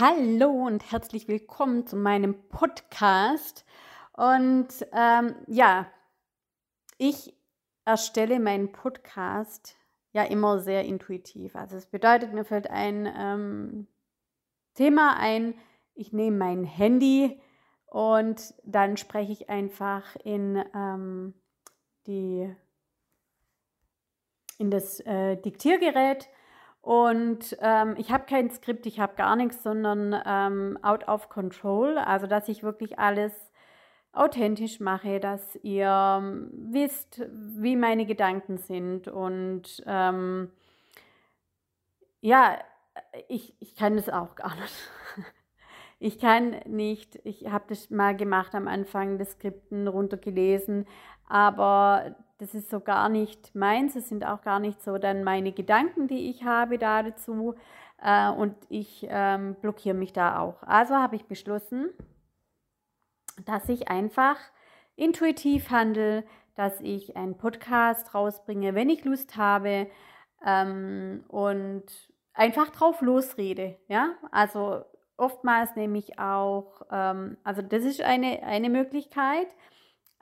Hallo und herzlich willkommen zu meinem Podcast. Und ähm, ja, ich erstelle meinen Podcast ja immer sehr intuitiv. Also es bedeutet, mir fällt ein ähm, Thema ein, ich nehme mein Handy und dann spreche ich einfach in ähm, die in das äh, Diktiergerät und ähm, ich habe kein Skript, ich habe gar nichts, sondern ähm, out of control. Also, dass ich wirklich alles authentisch mache, dass ihr ähm, wisst, wie meine Gedanken sind. Und ähm, ja, ich, ich kann das auch gar nicht. Ich kann nicht, ich habe das mal gemacht am Anfang, das Skripten runtergelesen, aber das ist so gar nicht meins, es sind auch gar nicht so dann meine Gedanken, die ich habe da dazu äh, und ich ähm, blockiere mich da auch. Also habe ich beschlossen, dass ich einfach intuitiv handle, dass ich einen Podcast rausbringe, wenn ich Lust habe ähm, und einfach drauf losrede. Ja, also oftmals nehme ich auch, ähm, also das ist eine, eine Möglichkeit,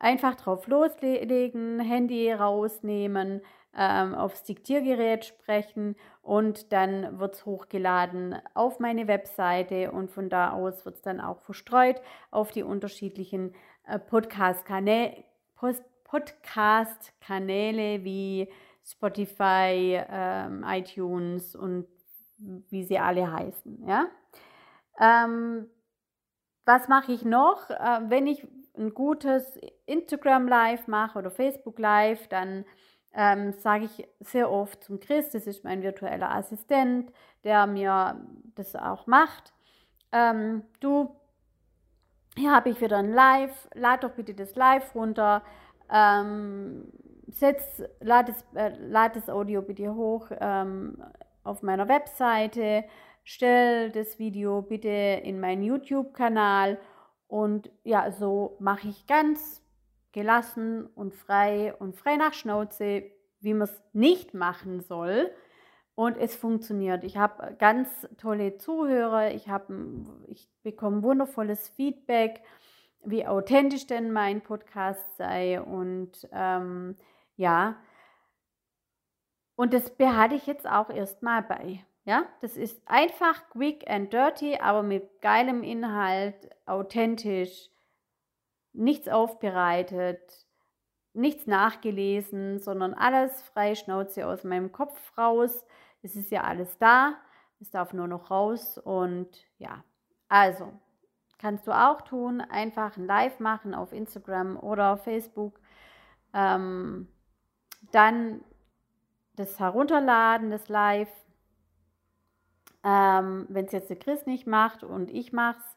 einfach drauf loslegen, Handy rausnehmen, ähm, aufs Diktiergerät sprechen und dann wird es hochgeladen auf meine Webseite und von da aus wird es dann auch verstreut auf die unterschiedlichen äh, Podcast-Kanäle Podcast wie Spotify, ähm, iTunes und wie sie alle heißen. Ja? Ähm, was mache ich noch? Äh, wenn ich ein gutes Instagram Live mache oder Facebook Live, dann ähm, sage ich sehr oft zum Chris, das ist mein virtueller Assistent, der mir das auch macht. Ähm, du, hier habe ich wieder ein Live, lad doch bitte das Live runter, ähm, setz, lad das, äh, lad das Audio bitte hoch ähm, auf meiner Webseite, stell das Video bitte in meinen YouTube-Kanal und ja, so mache ich ganz gelassen und frei und frei nach Schnauze, wie man es nicht machen soll. Und es funktioniert. Ich habe ganz tolle Zuhörer, ich, hab, ich bekomme wundervolles Feedback, wie authentisch denn mein Podcast sei. Und ähm, ja, und das behalte ich jetzt auch erstmal bei. Ja, das ist einfach quick and dirty, aber mit geilem Inhalt, authentisch, nichts aufbereitet, nichts nachgelesen, sondern alles frei Schnauze aus meinem Kopf raus. Es ist ja alles da, es darf nur noch raus und ja, also kannst du auch tun, einfach ein Live machen auf Instagram oder Facebook. Ähm, dann das herunterladen, das Live ähm, Wenn es jetzt der Chris nicht macht und ich mache es,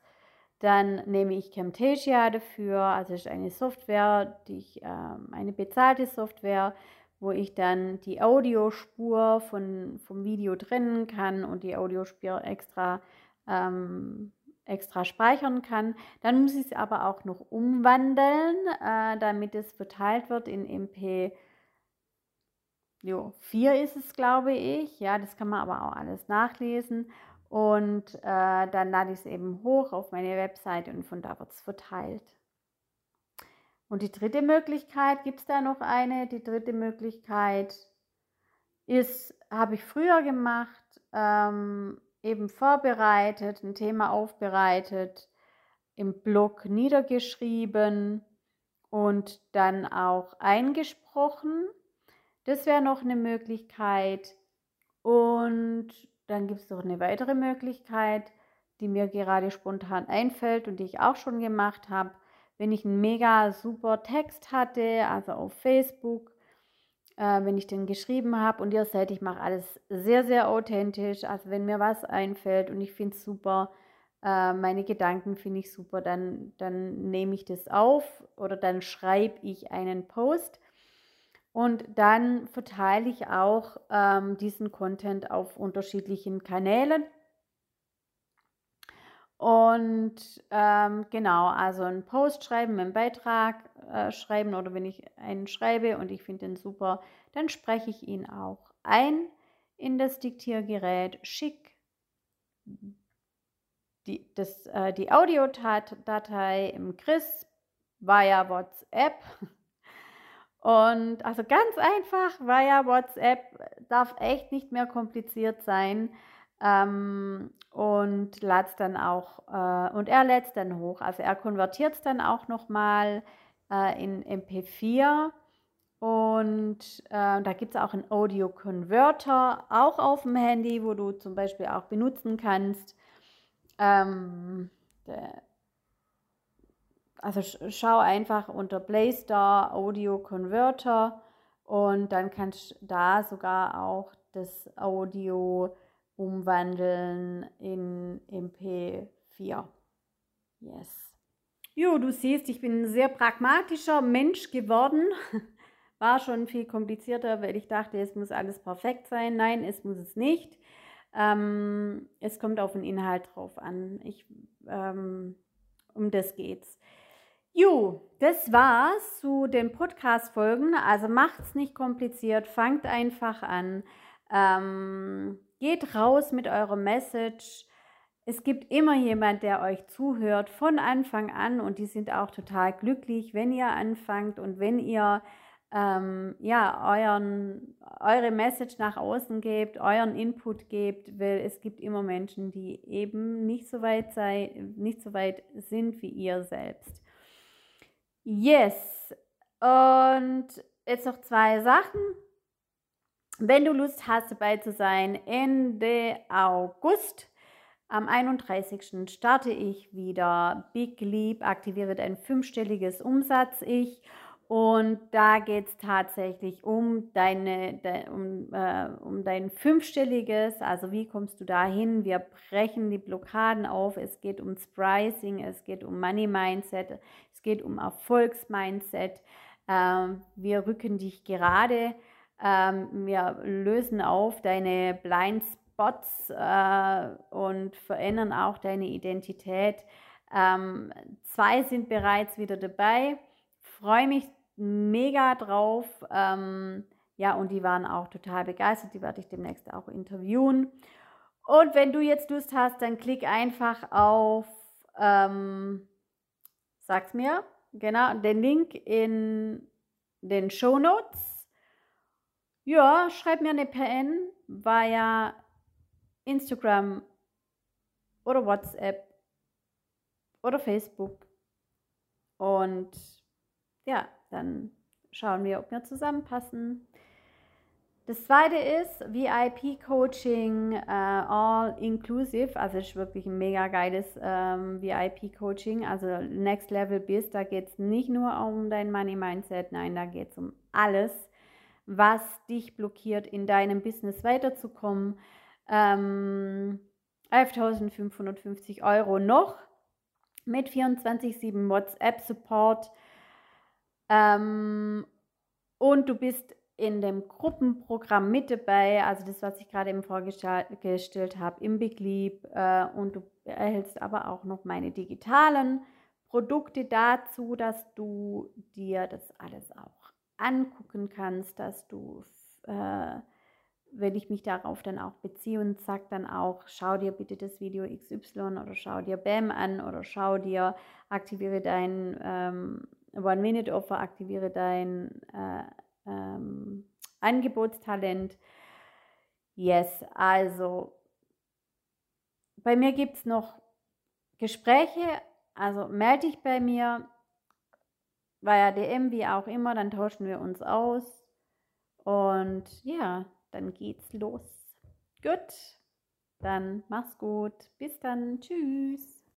dann nehme ich Camtasia dafür. Also ist eine Software, die ich, ähm, eine bezahlte Software, wo ich dann die Audiospur von, vom Video trennen kann und die Audiospur extra, ähm, extra speichern kann. Dann muss ich es aber auch noch umwandeln, äh, damit es verteilt wird in MP Jo, vier ist es, glaube ich. Ja, das kann man aber auch alles nachlesen. Und äh, dann lade ich es eben hoch auf meine Webseite und von da wird es verteilt. Und die dritte Möglichkeit, gibt es da noch eine? Die dritte Möglichkeit ist, habe ich früher gemacht, ähm, eben vorbereitet, ein Thema aufbereitet, im Blog niedergeschrieben und dann auch eingesprochen. Das wäre noch eine Möglichkeit. Und dann gibt es noch eine weitere Möglichkeit, die mir gerade spontan einfällt und die ich auch schon gemacht habe. Wenn ich einen mega super Text hatte, also auf Facebook, äh, wenn ich den geschrieben habe und ihr seht, ich mache alles sehr, sehr authentisch. Also wenn mir was einfällt und ich finde es super, äh, meine Gedanken finde ich super, dann, dann nehme ich das auf oder dann schreibe ich einen Post und dann verteile ich auch ähm, diesen Content auf unterschiedlichen Kanälen. Und ähm, genau, also einen Post schreiben, einen Beitrag äh, schreiben oder wenn ich einen schreibe und ich finde den super, dann spreche ich ihn auch ein in das Diktiergerät, schick die, äh, die Audiodatei im Chris via WhatsApp. Und also ganz einfach via WhatsApp darf echt nicht mehr kompliziert sein. Ähm, und lädt dann auch, äh, und er lädt dann hoch. Also er konvertiert es dann auch nochmal äh, in MP4. Und äh, da gibt es auch einen Audio Converter, auch auf dem Handy, wo du zum Beispiel auch benutzen kannst. Ähm, also schau einfach unter Playstore Audio Converter und dann kannst du da sogar auch das Audio umwandeln in MP4. Yes. Jo, du siehst, ich bin ein sehr pragmatischer Mensch geworden. War schon viel komplizierter, weil ich dachte, es muss alles perfekt sein. Nein, es muss es nicht. Ähm, es kommt auf den Inhalt drauf an. Ich, ähm, um das geht's. Jo, das war's zu den Podcast-Folgen. Also macht's nicht kompliziert, fangt einfach an. Ähm, geht raus mit eurer Message. Es gibt immer jemand, der euch zuhört von Anfang an und die sind auch total glücklich, wenn ihr anfangt und wenn ihr ähm, ja, euren, eure Message nach außen gebt, euren Input gebt, weil es gibt immer Menschen, die eben nicht so weit, sei, nicht so weit sind wie ihr selbst. Yes. Und jetzt noch zwei Sachen. Wenn du Lust hast, dabei zu sein, Ende August, am 31. starte ich wieder Big Leap, aktiviere dein fünfstelliges Umsatz-Ich. Und da geht es tatsächlich um, deine, de, um, äh, um dein fünfstelliges, also wie kommst du da hin? Wir brechen die Blockaden auf. Es geht ums Pricing, es geht um Money Mindset, es geht um Erfolgsmindset. Ähm, wir rücken dich gerade, ähm, wir lösen auf deine Blind Spots äh, und verändern auch deine Identität. Ähm, zwei sind bereits wieder dabei freue mich mega drauf. Ähm, ja, und die waren auch total begeistert. Die werde ich demnächst auch interviewen. Und wenn du jetzt Lust hast, dann klick einfach auf, ähm, sag's mir, genau, den Link in den Show Notes. Ja, schreib mir eine PN via Instagram oder WhatsApp oder Facebook. Und ja, dann schauen wir, ob wir zusammenpassen. Das zweite ist VIP-Coaching äh, All Inclusive. Also ist wirklich ein mega geiles ähm, VIP-Coaching. Also Next Level bist, da geht es nicht nur um dein Money Mindset, nein, da geht es um alles, was dich blockiert, in deinem Business weiterzukommen. Ähm, 11.550 Euro noch mit 24-7 WhatsApp-Support ähm, und du bist in dem Gruppenprogramm mit dabei, also das, was ich gerade eben vorgestellt habe, im Leap. Äh, und du erhältst aber auch noch meine digitalen Produkte dazu, dass du dir das alles auch angucken kannst, dass du, äh, wenn ich mich darauf dann auch beziehe und sag dann auch, schau dir bitte das Video XY oder schau dir BAM an oder schau dir, aktiviere dein ähm, One-Minute-Offer, aktiviere dein äh, ähm, Angebotstalent. Yes, also bei mir gibt es noch Gespräche, also melde dich bei mir via DM, wie auch immer, dann tauschen wir uns aus und ja, dann geht's los. Gut, dann mach's gut. Bis dann. Tschüss.